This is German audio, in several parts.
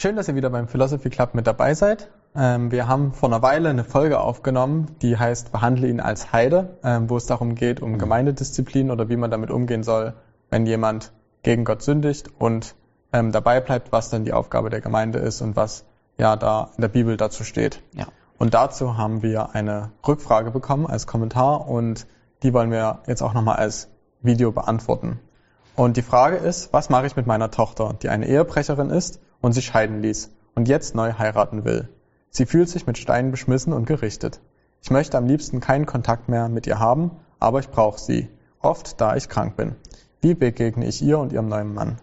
Schön, dass ihr wieder beim Philosophy Club mit dabei seid. Ähm, wir haben vor einer Weile eine Folge aufgenommen, die heißt Behandle ihn als Heide, ähm, wo es darum geht, um Gemeindedisziplin oder wie man damit umgehen soll, wenn jemand gegen Gott sündigt und ähm, dabei bleibt, was dann die Aufgabe der Gemeinde ist und was ja da in der Bibel dazu steht. Ja. Und dazu haben wir eine Rückfrage bekommen als Kommentar und die wollen wir jetzt auch nochmal als Video beantworten. Und die Frage ist, was mache ich mit meiner Tochter, die eine Ehebrecherin ist und sich scheiden ließ und jetzt neu heiraten will? Sie fühlt sich mit Steinen beschmissen und gerichtet. Ich möchte am liebsten keinen Kontakt mehr mit ihr haben, aber ich brauche sie, oft da ich krank bin. Wie begegne ich ihr und ihrem neuen Mann?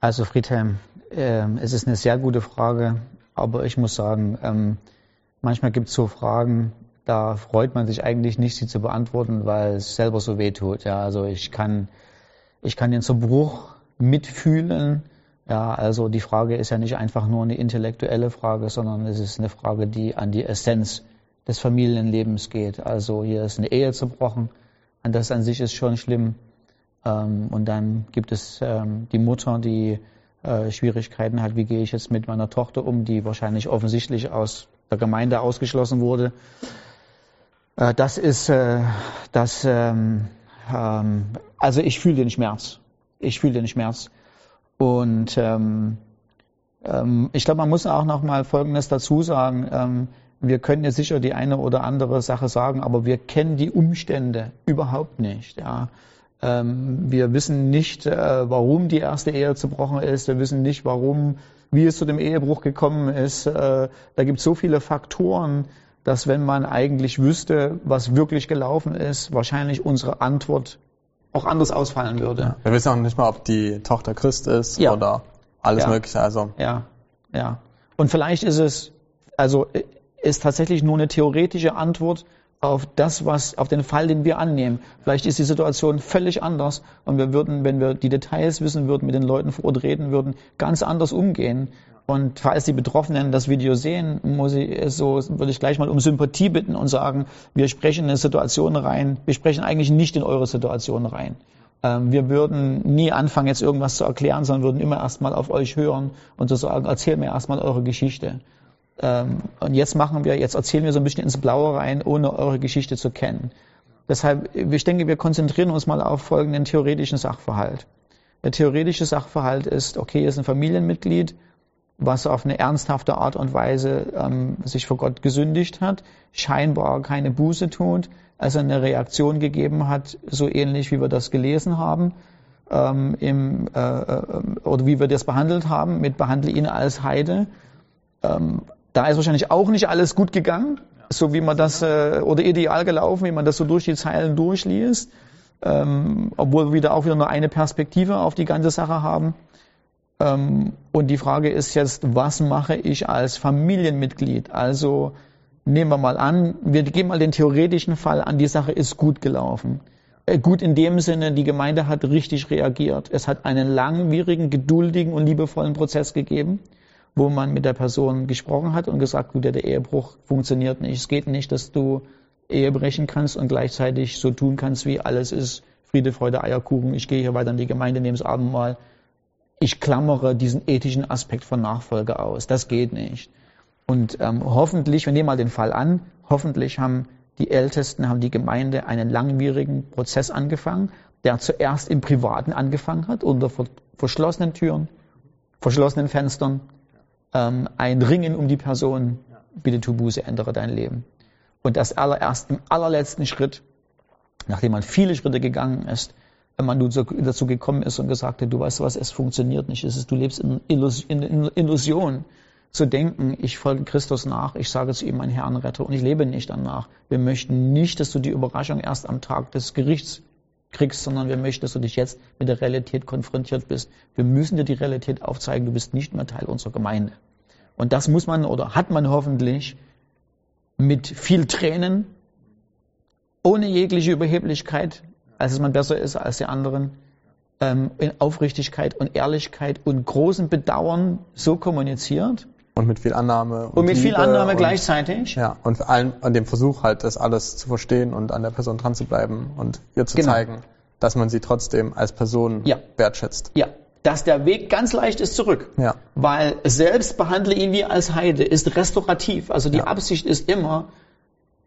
Also Friedhelm, äh, es ist eine sehr gute Frage, aber ich muss sagen, ähm, manchmal gibt es so Fragen, da freut man sich eigentlich nicht, sie zu beantworten, weil es selber so weh tut. Ja, also ich kann, ich kann den Zerbruch mitfühlen. Ja, also die Frage ist ja nicht einfach nur eine intellektuelle Frage, sondern es ist eine Frage, die an die Essenz des Familienlebens geht. Also hier ist eine Ehe zerbrochen, und das an sich ist schon schlimm. Ähm, und dann gibt es ähm, die Mutter, die äh, Schwierigkeiten hat, wie gehe ich jetzt mit meiner Tochter um, die wahrscheinlich offensichtlich aus der Gemeinde ausgeschlossen wurde. Äh, das ist äh, das, ähm, also ich fühle den Schmerz. Ich fühle den Schmerz. Und ähm, ähm, ich glaube, man muss auch noch mal Folgendes dazu sagen. Ähm, wir können ja sicher die eine oder andere Sache sagen, aber wir kennen die Umstände überhaupt nicht. Ja. Ähm, wir wissen nicht, äh, warum die erste Ehe zerbrochen ist. Wir wissen nicht, warum, wie es zu dem Ehebruch gekommen ist. Äh, da gibt es so viele Faktoren, dass wenn man eigentlich wüsste, was wirklich gelaufen ist, wahrscheinlich unsere Antwort auch anders ausfallen würde. Ja. Wir wissen auch nicht mal, ob die Tochter Christ ist Ja. oder alles Ja. Mögliche. Also Ja, ja. Und vielleicht ist es, also ist tatsächlich nur eine theoretische Antwort auf das, was, auf den Fall, den wir annehmen. Vielleicht ist die Situation völlig anders und wir würden, wenn wir die Details wissen würden, mit den Leuten vor Ort reden würden, ganz anders umgehen. Und falls die Betroffenen das Video sehen, muss ich, so, würde ich gleich mal um Sympathie bitten und sagen, wir sprechen in eine Situation rein, wir sprechen eigentlich nicht in eure Situation rein. Ähm, wir würden nie anfangen, jetzt irgendwas zu erklären, sondern würden immer erstmal auf euch hören und zu sagen, erzähl mir erstmal eure Geschichte. Ähm, und jetzt machen wir, jetzt erzählen wir so ein bisschen ins Blaue rein, ohne eure Geschichte zu kennen. Deshalb, ich denke, wir konzentrieren uns mal auf folgenden theoretischen Sachverhalt. Der theoretische Sachverhalt ist, okay, ist ein Familienmitglied, was auf eine ernsthafte Art und Weise ähm, sich vor Gott gesündigt hat, scheinbar keine Buße tut, also eine Reaktion gegeben hat, so ähnlich wie wir das gelesen haben, ähm, im, äh, äh, oder wie wir das behandelt haben, mit behandle ihn als Heide. Ähm, da ist wahrscheinlich auch nicht alles gut gegangen, so wie man das, äh, oder ideal gelaufen, wie man das so durch die Zeilen durchliest, ähm, obwohl wir wieder auch wieder nur eine Perspektive auf die ganze Sache haben. Ähm, und die Frage ist jetzt, was mache ich als Familienmitglied? Also nehmen wir mal an, wir geben mal den theoretischen Fall an, die Sache ist gut gelaufen. Äh, Gut in dem Sinne, die Gemeinde hat richtig reagiert. Es hat einen langwierigen, geduldigen und liebevollen Prozess gegeben, wo man mit der Person gesprochen hat und gesagt, gut, der Ehebruch funktioniert nicht. Es geht nicht, dass du Ehe brechen kannst und gleichzeitig so tun kannst, wie alles ist Friede, Freude, Eierkuchen. Ich gehe hier weiter in die Gemeinde, nehme das Abendmahl. Ich klammere diesen ethischen Aspekt von Nachfolge aus. Das geht nicht. Und ähm, hoffentlich, wir nehmen mal den Fall an, hoffentlich haben die Ältesten, haben die Gemeinde einen langwierigen Prozess angefangen, der zuerst im Privaten angefangen hat, unter ver verschlossenen Türen, verschlossenen Fenstern, ähm, ein Ringen um die Person, bitte tu Buße, ändere dein Leben. Und das allererst im allerletzten Schritt, nachdem man viele Schritte gegangen ist, wenn man dazu gekommen ist und gesagt hat, du weißt was, es funktioniert nicht, es ist, du lebst in Illus- in in Illusion, zu denken, ich folge Christus nach, ich sage zu ihm, mein Herrn Retter, und ich lebe nicht danach. Wir möchten nicht, dass du die Überraschung erst am Tag des Gerichts kriegst, sondern wir möchten, dass du dich jetzt mit der Realität konfrontiert bist. Wir müssen dir die Realität aufzeigen, du bist nicht mehr Teil unserer Gemeinde. Und das muss man oder hat man hoffentlich mit viel Tränen, ohne jegliche Überheblichkeit, als es man besser ist als die anderen, ähm, in Aufrichtigkeit und Ehrlichkeit und großem Bedauern so kommuniziert und mit viel Annahme. und mit viel Liebe Annahme und, gleichzeitig. Ja, und vor allem an dem Versuch halt, das alles zu verstehen und an der Person dran zu bleiben und ihr zu Genau. zeigen, dass man sie trotzdem als Person Ja. wertschätzt. Ja, dass der Weg ganz leicht ist zurück. Ja. Weil selbst behandle ihn wie als Heide ist restaurativ. Also die Ja. Absicht ist immer,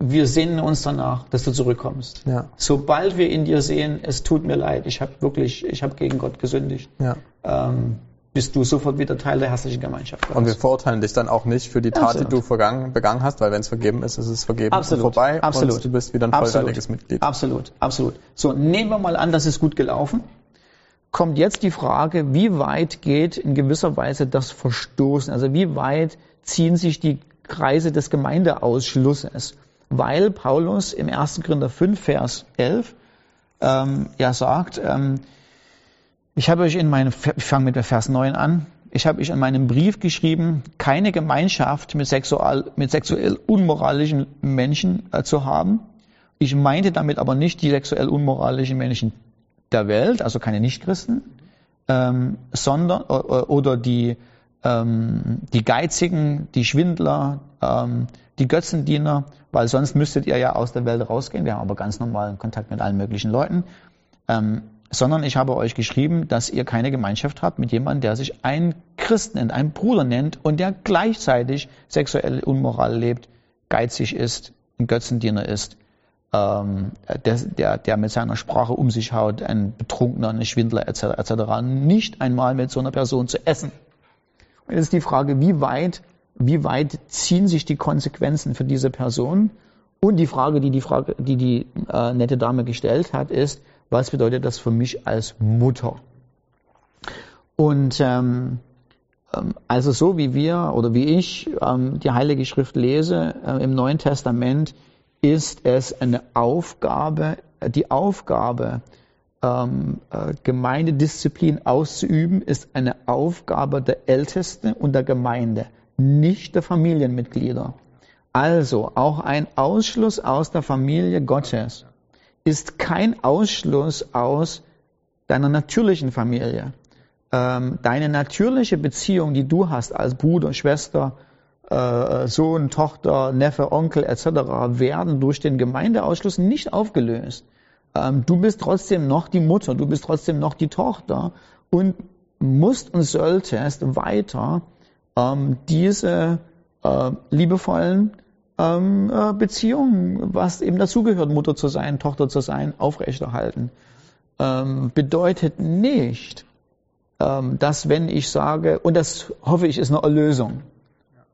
wir sehnen uns danach, dass du zurückkommst. Ja. Sobald wir in dir sehen, es tut mir leid, ich habe wirklich, ich habe gegen Gott gesündigt, Ja. ähm, bist du sofort wieder Teil der herzlichen Gemeinschaft. Und wir Gottes. verurteilen dich dann auch nicht für die Tat, Absolut. die du vergangen, begangen hast, weil wenn es vergeben ist, ist es vergeben Absolut. und vorbei Absolut. und du bist wieder ein vollwertiges Mitglied. Absolut, absolut. So, nehmen wir mal an, das ist gut gelaufen. Kommt jetzt die Frage, wie weit geht in gewisser Weise das Verstoßen? Also wie weit ziehen sich die Kreise des Gemeindeausschlusses? Weil Paulus im 1. Korinther 5, Vers 11 ähm, ja sagt, ähm, ich habe euch in meinem, ich fange mit Vers 9 an, ich habe euch in meinem Brief geschrieben, keine Gemeinschaft mit, sexual, mit sexuell unmoralischen Menschen äh, zu haben. Ich meinte damit aber nicht die sexuell unmoralischen Menschen der Welt, also keine Nichtchristen, ähm, sondern äh, oder die, ähm, die Geizigen, die Schwindler, ähm, die Götzendiener, weil sonst müsstet ihr ja aus der Welt rausgehen. Wir haben aber ganz normalen Kontakt mit allen möglichen Leuten. Ähm, sondern ich habe euch geschrieben, dass ihr keine Gemeinschaft habt mit jemandem, der sich ein Christ nennt, ein Bruder nennt und der gleichzeitig sexuelle Unmoral lebt, geizig ist, ein Götzendiener ist, ähm, der, der, der mit seiner Sprache um sich haut, ein Betrunkener, ein Schwindler etc. etc. Nicht einmal mit so einer Person zu essen. Und jetzt ist die Frage, wie weit, wie weit ziehen sich die Konsequenzen für diese Person? Und die Frage, die die, Frage, die, die äh, nette Dame gestellt hat, ist, was bedeutet das für mich als Mutter? Und ähm, ähm, also so wie wir oder wie ich ähm, die Heilige Schrift lese äh, im Neuen Testament, ist es eine Aufgabe, äh, die Aufgabe, ähm, äh, Gemeindedisziplin auszuüben, ist eine Aufgabe der Ältesten und der Gemeinde, nicht der Familienmitglieder. Also auch ein Ausschluss aus der Familie Gottes ist kein Ausschluss aus deiner natürlichen Familie. Ähm, deine natürliche Beziehung, die du hast als Bruder, Schwester, äh, Sohn, Tochter, Neffe, Onkel etc., werden durch den Gemeindeausschluss nicht aufgelöst. Ähm, du bist trotzdem noch die Mutter, du bist trotzdem noch die Tochter und musst und solltest weiter ähm, diese äh, liebevollen ähm, äh, Beziehungen, was eben dazugehört, Mutter zu sein, Tochter zu sein, aufrechterhalten. Ähm, bedeutet nicht, ähm, dass wenn ich sage, und das hoffe ich ist eine Erlösung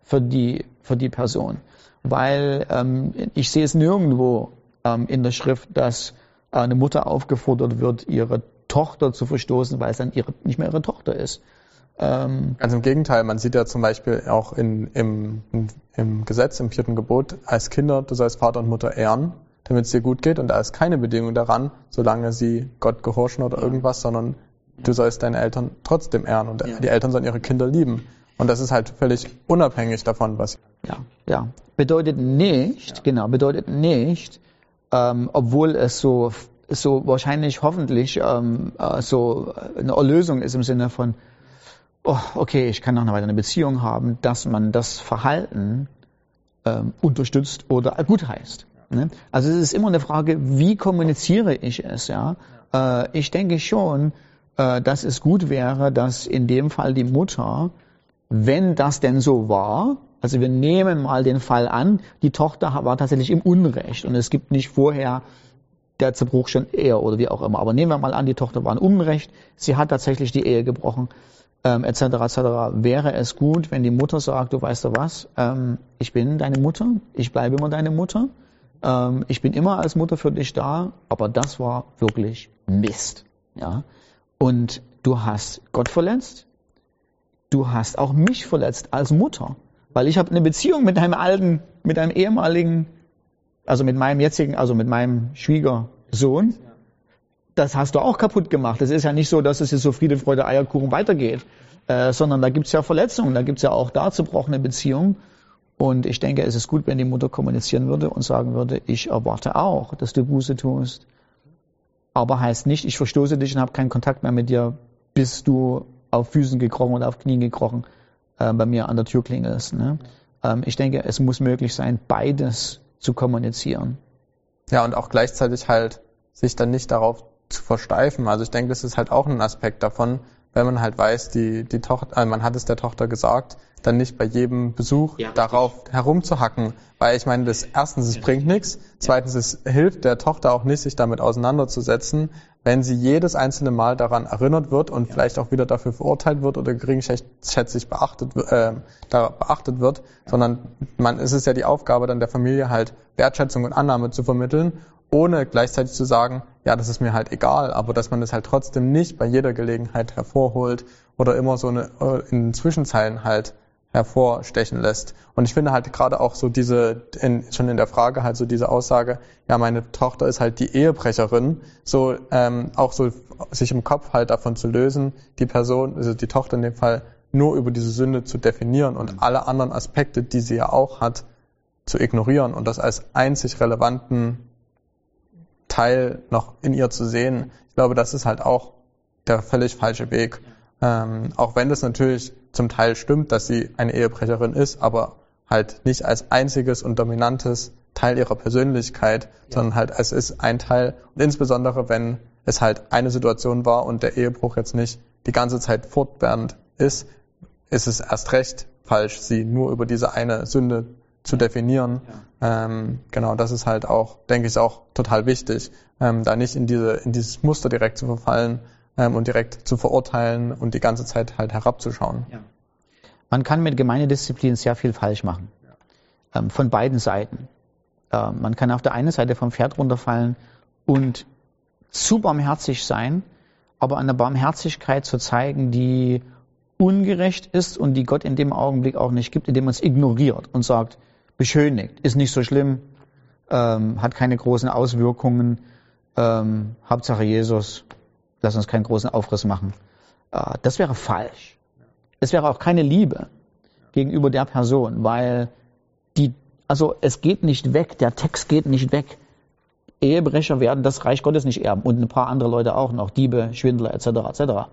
für die, für die Person, weil ähm, ich sehe es nirgendwo ähm, in der Schrift, dass eine Mutter aufgefordert wird, ihre Tochter zu verstoßen, weil es dann ihre, nicht mehr ihre Tochter ist. Ähm, Ganz im Gegenteil, man sieht ja zum Beispiel auch in, im, im Gesetz, im vierten Gebot, als Kinder, du sollst Vater und Mutter ehren, damit es dir gut geht. Und da ist keine Bedingung daran, solange sie Gott gehorchen oder irgendwas, sondern du sollst deine Eltern trotzdem ehren und Ja. die Eltern sollen ihre Kinder lieben. Und das ist halt völlig unabhängig davon, was. Ja, ja. Bedeutet nicht, genau, bedeutet nicht, ähm, obwohl es so, so wahrscheinlich hoffentlich ähm, äh, so eine Erlösung ist im Sinne von, oh, okay, ich kann noch eine Beziehung haben, dass man das Verhalten ähm, unterstützt oder gutheißt. Ne? Also es ist immer eine Frage, wie kommuniziere ich es? Ja, äh, ich denke schon, äh, dass es gut wäre, dass in dem Fall die Mutter, wenn das denn so war, also wir nehmen mal den Fall an, die Tochter war tatsächlich im Unrecht und es gibt nicht vorher der Zerbruch schon eher oder wie auch immer. Aber nehmen wir mal an, die Tochter war im Unrecht, sie hat tatsächlich die Ehe gebrochen, ähm, etc. etc. Wäre es gut, wenn die Mutter sagt, du weißt du was, ähm, ich bin deine Mutter, ich bleibe immer deine Mutter, ähm, ich bin immer als Mutter für dich da, aber das war wirklich Mist. Ja? Und du hast Gott verletzt, du hast auch mich verletzt als Mutter, weil ich habe eine Beziehung mit deinem alten, mit deinem ehemaligen, also mit meinem jetzigen, also mit meinem Schwiegersohn. Das hast du auch kaputt gemacht. Es ist ja nicht so, dass es jetzt so Friede, Freude, Eierkuchen weitergeht, äh, sondern da gibt's ja Verletzungen, da gibt's ja auch da zerbrochene Beziehungen. Und ich denke, es ist gut, wenn die Mutter kommunizieren würde und sagen würde, ich erwarte auch, dass du Buße tust. Aber heißt nicht, ich verstoße dich und habe keinen Kontakt mehr mit dir, bis du auf Füßen gekrochen oder auf Knien gekrochen äh, bei mir an der Tür klingelst. Ne? Ähm, ich denke, es muss möglich sein, beides zu kommunizieren. Ja, und auch gleichzeitig halt sich dann nicht darauf zu versteifen. Also ich denke, das ist halt auch ein Aspekt davon, wenn man halt weiß, die, die Tochter, äh, man hat es der Tochter gesagt, dann nicht bei jedem Besuch Ja, darauf herumzuhacken. Weil ich meine, das erstens, es bringt nichts. Zweitens, es hilft der Tochter auch nicht, sich damit auseinanderzusetzen, wenn sie jedes einzelne Mal daran erinnert wird und vielleicht auch wieder dafür verurteilt wird oder geringschätzig beachtet, äh, da beachtet wird, sondern man, es ist ja die Aufgabe dann der Familie halt Wertschätzung und Annahme zu vermitteln, ohne gleichzeitig zu sagen, ja, das ist mir halt egal, aber dass man das halt trotzdem nicht bei jeder Gelegenheit hervorholt oder immer so eine, äh, in Zwischenzeilen halt hervorstechen lässt. Und ich finde halt gerade auch so diese, in, schon in der Frage halt so diese Aussage, ja, meine Tochter ist halt die Ehebrecherin, so ähm, auch so sich im Kopf halt davon zu lösen, die Person, also die Tochter in dem Fall, nur über diese Sünde zu definieren und alle anderen Aspekte, die sie ja auch hat, zu ignorieren und das als einzig relevanten Teil noch in ihr zu sehen. Ich glaube, das ist halt auch der völlig falsche Weg. Ähm, auch wenn das natürlich zum Teil stimmt, dass sie eine Ehebrecherin ist, aber halt nicht als einziges und dominantes Teil ihrer Persönlichkeit, ja. sondern halt es ist ein Teil und insbesondere wenn es halt eine Situation war und der Ehebruch jetzt nicht die ganze Zeit fortwährend ist, ist es erst recht falsch, sie nur über diese eine Sünde zu definieren. Ja. Ähm, genau, das ist halt auch, denke ich, auch total wichtig, ähm, da nicht in diese in dieses Muster direkt zu verfallen, ähm, und direkt zu verurteilen und die ganze Zeit halt herabzuschauen. Ja. Man kann mit Gemeindedisziplin sehr viel falsch machen. Ja. Ähm, von beiden Seiten. Ähm, man kann auf der einen Seite vom Pferd runterfallen und zu barmherzig sein, aber eine Barmherzigkeit zu zeigen, die ungerecht ist und die Gott in dem Augenblick auch nicht gibt, indem man es ignoriert und sagt, beschönigt, ist nicht so schlimm, ähm, hat keine großen Auswirkungen, ähm, Hauptsache Jesus, lass uns keinen großen Aufriss machen. Äh, das wäre falsch. Es wäre auch keine Liebe gegenüber der Person, weil die, also es geht nicht weg, der Text geht nicht weg. Ehebrecher werden das Reich Gottes nicht erben und ein paar andere Leute auch noch, Diebe, Schwindler etc. etc.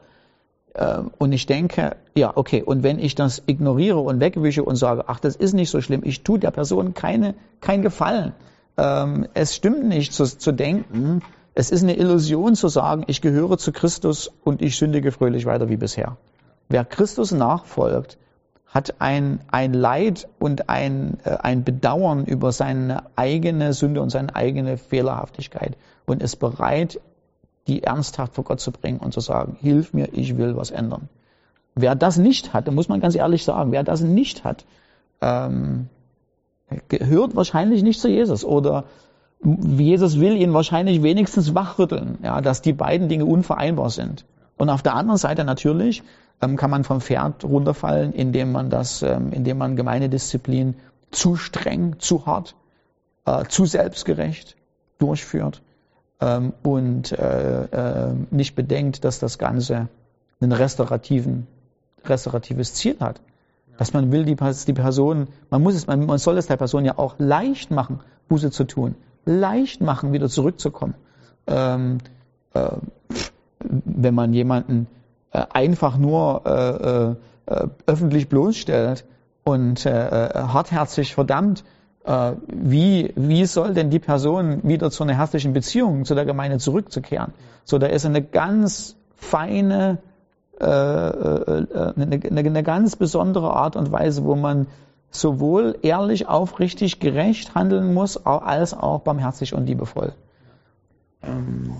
Ähm, und ich denke, ja, okay, und wenn ich das ignoriere und wegwische und sage, ach, das ist nicht so schlimm, ich tue der Person keine, kein Gefallen. Ähm, es stimmt nicht zu, zu denken, es ist eine Illusion zu sagen, ich gehöre zu Christus und ich sündige fröhlich weiter wie bisher. Wer Christus nachfolgt, hat ein, ein Leid und ein, äh, ein Bedauern über seine eigene Sünde und seine eigene Fehlerhaftigkeit und ist bereit, die ernsthaft vor Gott zu bringen und zu sagen, hilf mir, ich will was ändern. Wer das nicht hat, da muss man ganz ehrlich sagen, wer das nicht hat, ähm, gehört wahrscheinlich nicht zu Jesus oder Jesus will ihn wahrscheinlich wenigstens wachrütteln, ja, dass die beiden Dinge unvereinbar sind. Und auf der anderen Seite natürlich ähm, kann man vom Pferd runterfallen, indem man das, ähm, indem man Gemeindedisziplin zu streng, zu hart, äh, zu selbstgerecht durchführt ähm, und äh, äh, nicht bedenkt, dass das Ganze restaurativen, restauratives Ziel hat. Dass man will, die, die Person, man muss es, man, man soll es der Person ja auch leicht machen, Buße zu tun leicht machen, wieder zurückzukommen. Ähm, äh, wenn man jemanden äh, einfach nur äh, äh öffentlich bloßstellt und äh, äh, hartherzig verdammt, wie, wie soll denn die Person wieder zu einer herzlichen Beziehung zu der Gemeinde zurückzukehren? So, da ist eine ganz feine, eine, eine ganz besondere Art und Weise, wo man sowohl ehrlich, aufrichtig, gerecht handeln muss, als auch barmherzig und liebevoll.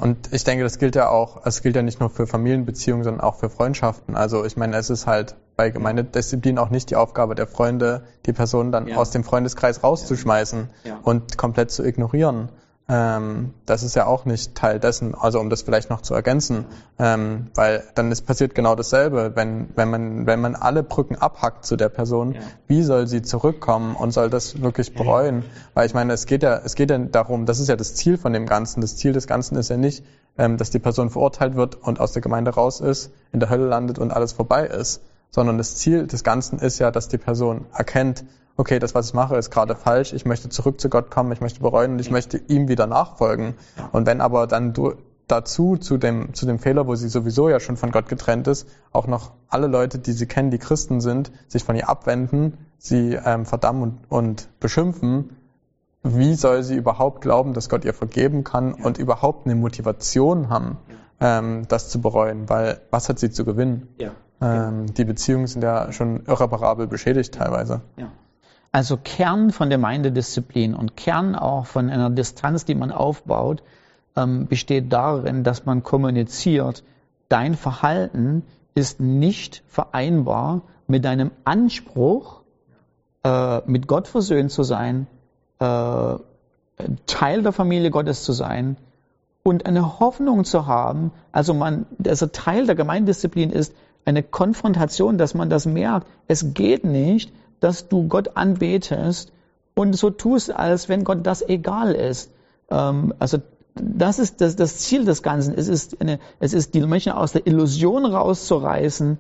Und ich denke, das gilt ja auch, es gilt ja nicht nur für Familienbeziehungen, sondern auch für Freundschaften. Also ich meine, es ist halt Gemeindedisziplin auch nicht die Aufgabe der Freunde, die Person dann ja. aus dem Freundeskreis rauszuschmeißen ja. und komplett zu ignorieren. Ähm, das ist ja auch nicht Teil dessen, also um das vielleicht noch zu ergänzen, ähm, weil dann ist passiert genau dasselbe, wenn, wenn man, wenn man alle Brücken abhackt zu der Person, ja. wie soll sie zurückkommen und soll das wirklich bereuen? Weil ich meine, es geht ja, es geht ja darum, das ist ja das Ziel von dem Ganzen. Das Ziel des Ganzen ist ja nicht, ähm, dass die Person verurteilt wird und aus der Gemeinde raus ist, in der Hölle landet und alles vorbei ist, sondern das Ziel des Ganzen ist ja, dass die Person erkennt, okay, das, was ich mache, ist gerade falsch, ich möchte zurück zu Gott kommen, ich möchte bereuen und ich möchte ihm wieder nachfolgen. Und wenn aber dann du dazu, zu dem, zu dem Fehler, wo sie sowieso ja schon von Gott getrennt ist, auch noch alle Leute, die sie kennen, die Christen sind, sich von ihr abwenden, sie ähm, verdammen und, und beschimpfen, wie soll sie überhaupt glauben, dass Gott ihr vergeben kann ja. und überhaupt eine Motivation haben, ähm, das zu bereuen, weil was hat sie zu gewinnen? Ja. Ähm, die Beziehungen sind ja schon irreparabel beschädigt teilweise. Ja. Also Kern von der Gemeindedisziplin und Kern auch von einer Distanz, die man aufbaut, ähm, besteht darin, dass man kommuniziert, dein Verhalten ist nicht vereinbar mit deinem Anspruch, äh, mit Gott versöhnt zu sein, äh, Teil der Familie Gottes zu sein und eine Hoffnung zu haben. Also man, also Teil der Gemeindisziplin ist eine Konfrontation, dass man das merkt. Es geht nicht, dass du Gott anbetest und so tust, als wenn Gott das egal ist. Ähm, also das ist das, das Ziel des Ganzen. Es ist, eine, es ist die Menschen aus der Illusion rauszureißen,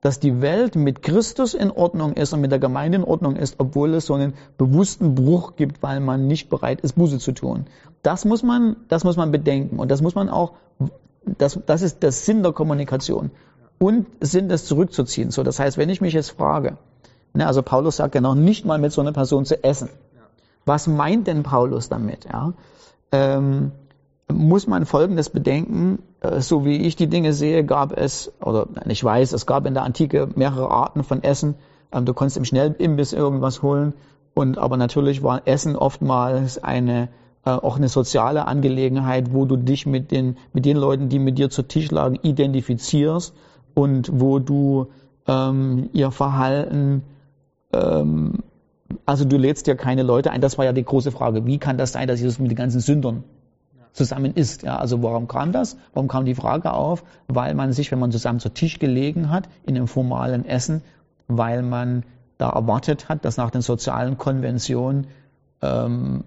dass die Welt mit Christus in Ordnung ist und mit der Gemeinde in Ordnung ist, obwohl es so einen bewussten Bruch gibt, weil man nicht bereit ist, Buße zu tun. Das muss man, das muss man bedenken und das muss man auch, das, das ist der Sinn der Kommunikation und Sinn des zurückzuziehen. So, das heißt, wenn ich mich jetzt frage, ne, also Paulus sagt ja noch nicht mal mit so einer Person zu essen. Was meint denn Paulus damit? Ja? Ähm, muss man Folgendes bedenken. Äh, so wie ich die Dinge sehe, gab es, oder ich weiß, es gab in der Antike mehrere Arten von Essen. Ähm, du konntest im Schnellimbiss irgendwas holen. Und aber natürlich war Essen oftmals eine äh, auch eine soziale Angelegenheit, wo du dich mit den mit den Leuten, die mit dir zu Tisch lagen, identifizierst und wo du ähm, ihr Verhalten ähm, also du lädst ja keine Leute ein. Das war ja die große Frage. Wie kann das sein, dass Jesus mit den ganzen Sündern zusammen isst. Ja, also warum kam das? Warum kam die Frage auf? Weil man sich, wenn man zusammen zu Tisch gelegen hat, in einem formalen Essen, weil man da erwartet hat, dass nach den sozialen Konventionen ähm,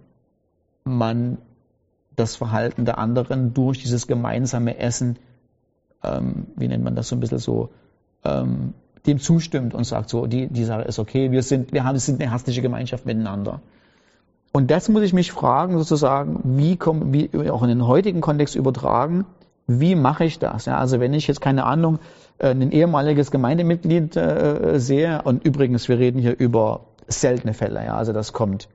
man das Verhalten der anderen durch dieses gemeinsame Essen, ähm, wie nennt man das so ein bisschen so, ähm, dem zustimmt und sagt so, die, die Sache ist okay, wir sind, wir haben, sind eine herzliche Gemeinschaft miteinander. Und das muss ich mich fragen, sozusagen, wie, komm, wie auch in den heutigen Kontext übertragen, wie mache ich das? Ja, also wenn ich jetzt keine Ahnung, äh, ein ehemaliges Gemeindemitglied äh, sehe, und übrigens, wir reden hier über seltene Fälle, ja, also das kommt,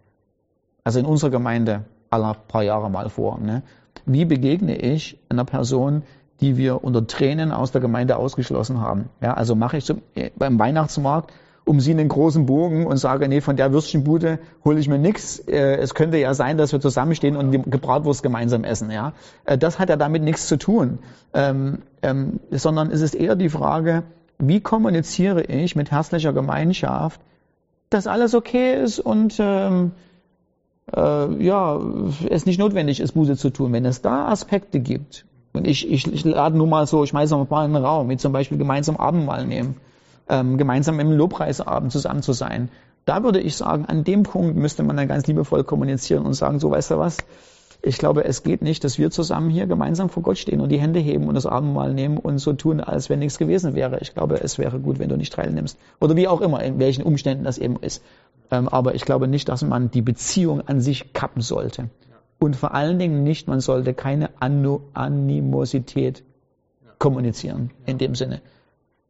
also in unserer Gemeinde aller paar Jahre mal vor. Ne? Wie begegne ich einer Person, die wir unter Tränen aus der Gemeinde ausgeschlossen haben? Ja, also mache ich zum, äh, beim Weihnachtsmarkt um sie einen großen Bogen und sage, nee, von der Würstchenbude hole ich mir nichts. Äh, es könnte ja sein, dass wir zusammenstehen und die Gebratwurst gemeinsam essen. Ja, äh, Das hat ja damit nichts zu tun, ähm, ähm, sondern es ist eher die Frage, wie kommuniziere ich mit herzlicher Gemeinschaft, dass alles okay ist und ähm, äh, ja, es nicht notwendig ist, Buße zu tun. Wenn es da Aspekte gibt, und ich, ich, ich lade nur mal so, ich schmeiße mal in den Raum, wie zum Beispiel gemeinsam Abendmahl nehmen ähm, gemeinsam im Lobpreisabend zusammen zu sein. Da würde ich sagen, an dem Punkt müsste man dann ganz liebevoll kommunizieren und sagen, so weißt du was, ich glaube, es geht nicht, dass wir zusammen hier gemeinsam vor Gott stehen und die Hände heben und das Abendmahl nehmen und so tun, als wenn nichts gewesen wäre. Ich glaube, es wäre gut, wenn du nicht teilnimmst. Oder wie auch immer, in welchen Umständen das eben ist. Ähm, aber ich glaube nicht, dass man die Beziehung an sich kappen sollte. Und vor allen Dingen nicht, man sollte keine Animosität kommunizieren in dem Sinne.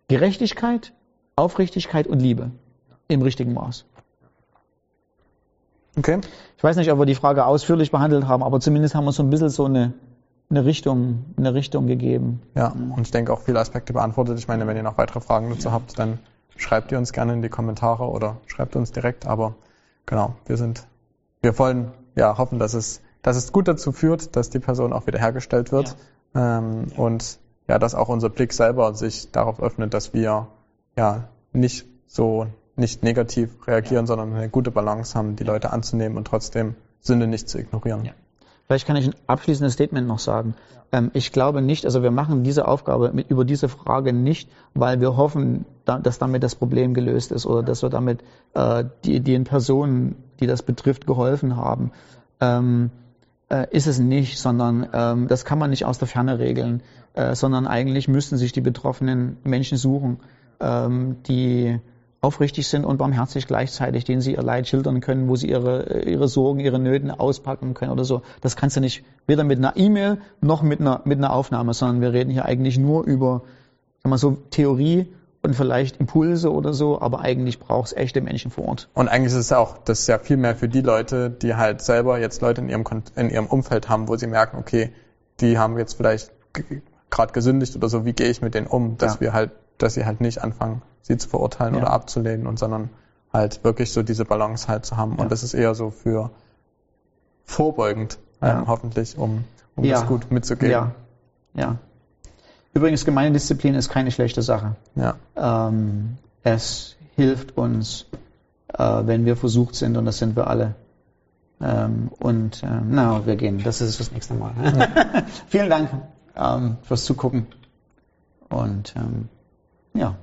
Gerechtigkeit, Aufrichtigkeit und Liebe im richtigen Maß. Okay. Ich weiß nicht, ob wir die Frage ausführlich behandelt haben, aber zumindest haben wir so ein bisschen so eine, eine Richtung, eine Richtung gegeben. Ja, und ich denke auch viele Aspekte beantwortet. Ich meine, wenn ihr noch weitere Fragen dazu ja. habt, dann schreibt ihr uns gerne in die Kommentare oder schreibt uns direkt. Aber genau, wir sind, wir wollen ja hoffen, dass es, dass es gut dazu führt, dass die Person auch wiederhergestellt wird ja. Ähm, ja. und ja, dass auch unser Blick selber sich darauf öffnet, dass wir ja, nicht so nicht negativ reagieren, ja. sondern eine gute Balance haben, die Leute anzunehmen und trotzdem Sünde nicht zu ignorieren. Ja. Vielleicht kann ich ein abschließendes Statement noch sagen. Ja. Ähm, ich glaube nicht, also wir machen diese Aufgabe mit, über diese Frage nicht, weil wir hoffen, da, dass damit das Problem gelöst ist oder dass wir damit äh, die, den Personen, die das betrifft, geholfen haben. Ähm, äh, ist es nicht, sondern ähm, das kann man nicht aus der Ferne regeln, äh, sondern eigentlich müssten sich die betroffenen Menschen suchen ähm, die aufrichtig sind und barmherzig gleichzeitig, denen sie ihr Leid schildern können, wo sie ihre, ihre Sorgen, ihre Nöten auspacken können oder so. Das kannst du nicht weder mit einer E-Mail noch mit einer, mit einer Aufnahme, sondern wir reden hier eigentlich nur über sagen wir so Theorie und vielleicht Impulse oder so, aber eigentlich braucht es echte Menschen vor Ort. Und eigentlich ist es auch, das ist ja viel mehr für die Leute, die halt selber jetzt Leute in ihrem, in ihrem Umfeld haben, wo sie merken, okay, die haben jetzt vielleicht gerade gesündigt oder so, wie gehe ich mit denen um, dass Ja. wir halt, dass sie halt nicht anfangen, sie zu verurteilen Ja. oder abzulehnen und sondern halt wirklich so diese Balance halt zu haben. Ja. Und das ist eher so für vorbeugend, ähm, hoffentlich, um, um das gut mitzugeben. Ja, ja. Übrigens, Gemeindedisziplin ist keine schlechte Sache. ja. Ähm, es hilft uns, äh, wenn wir versucht sind, und das sind wir alle. Ähm, und ähm, na, wir gehen. Das ist das nächste Mal. Vielen Dank ähm, fürs Zugucken. Und ähm, ja,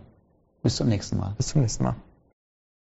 bis zum nächsten Mal. Bis zum nächsten Mal.